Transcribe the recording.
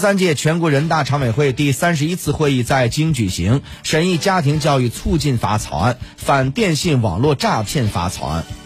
三届全国人大常委会第三十一次会议在京举行审议家庭教育促进法草案反电信网络诈骗法草案。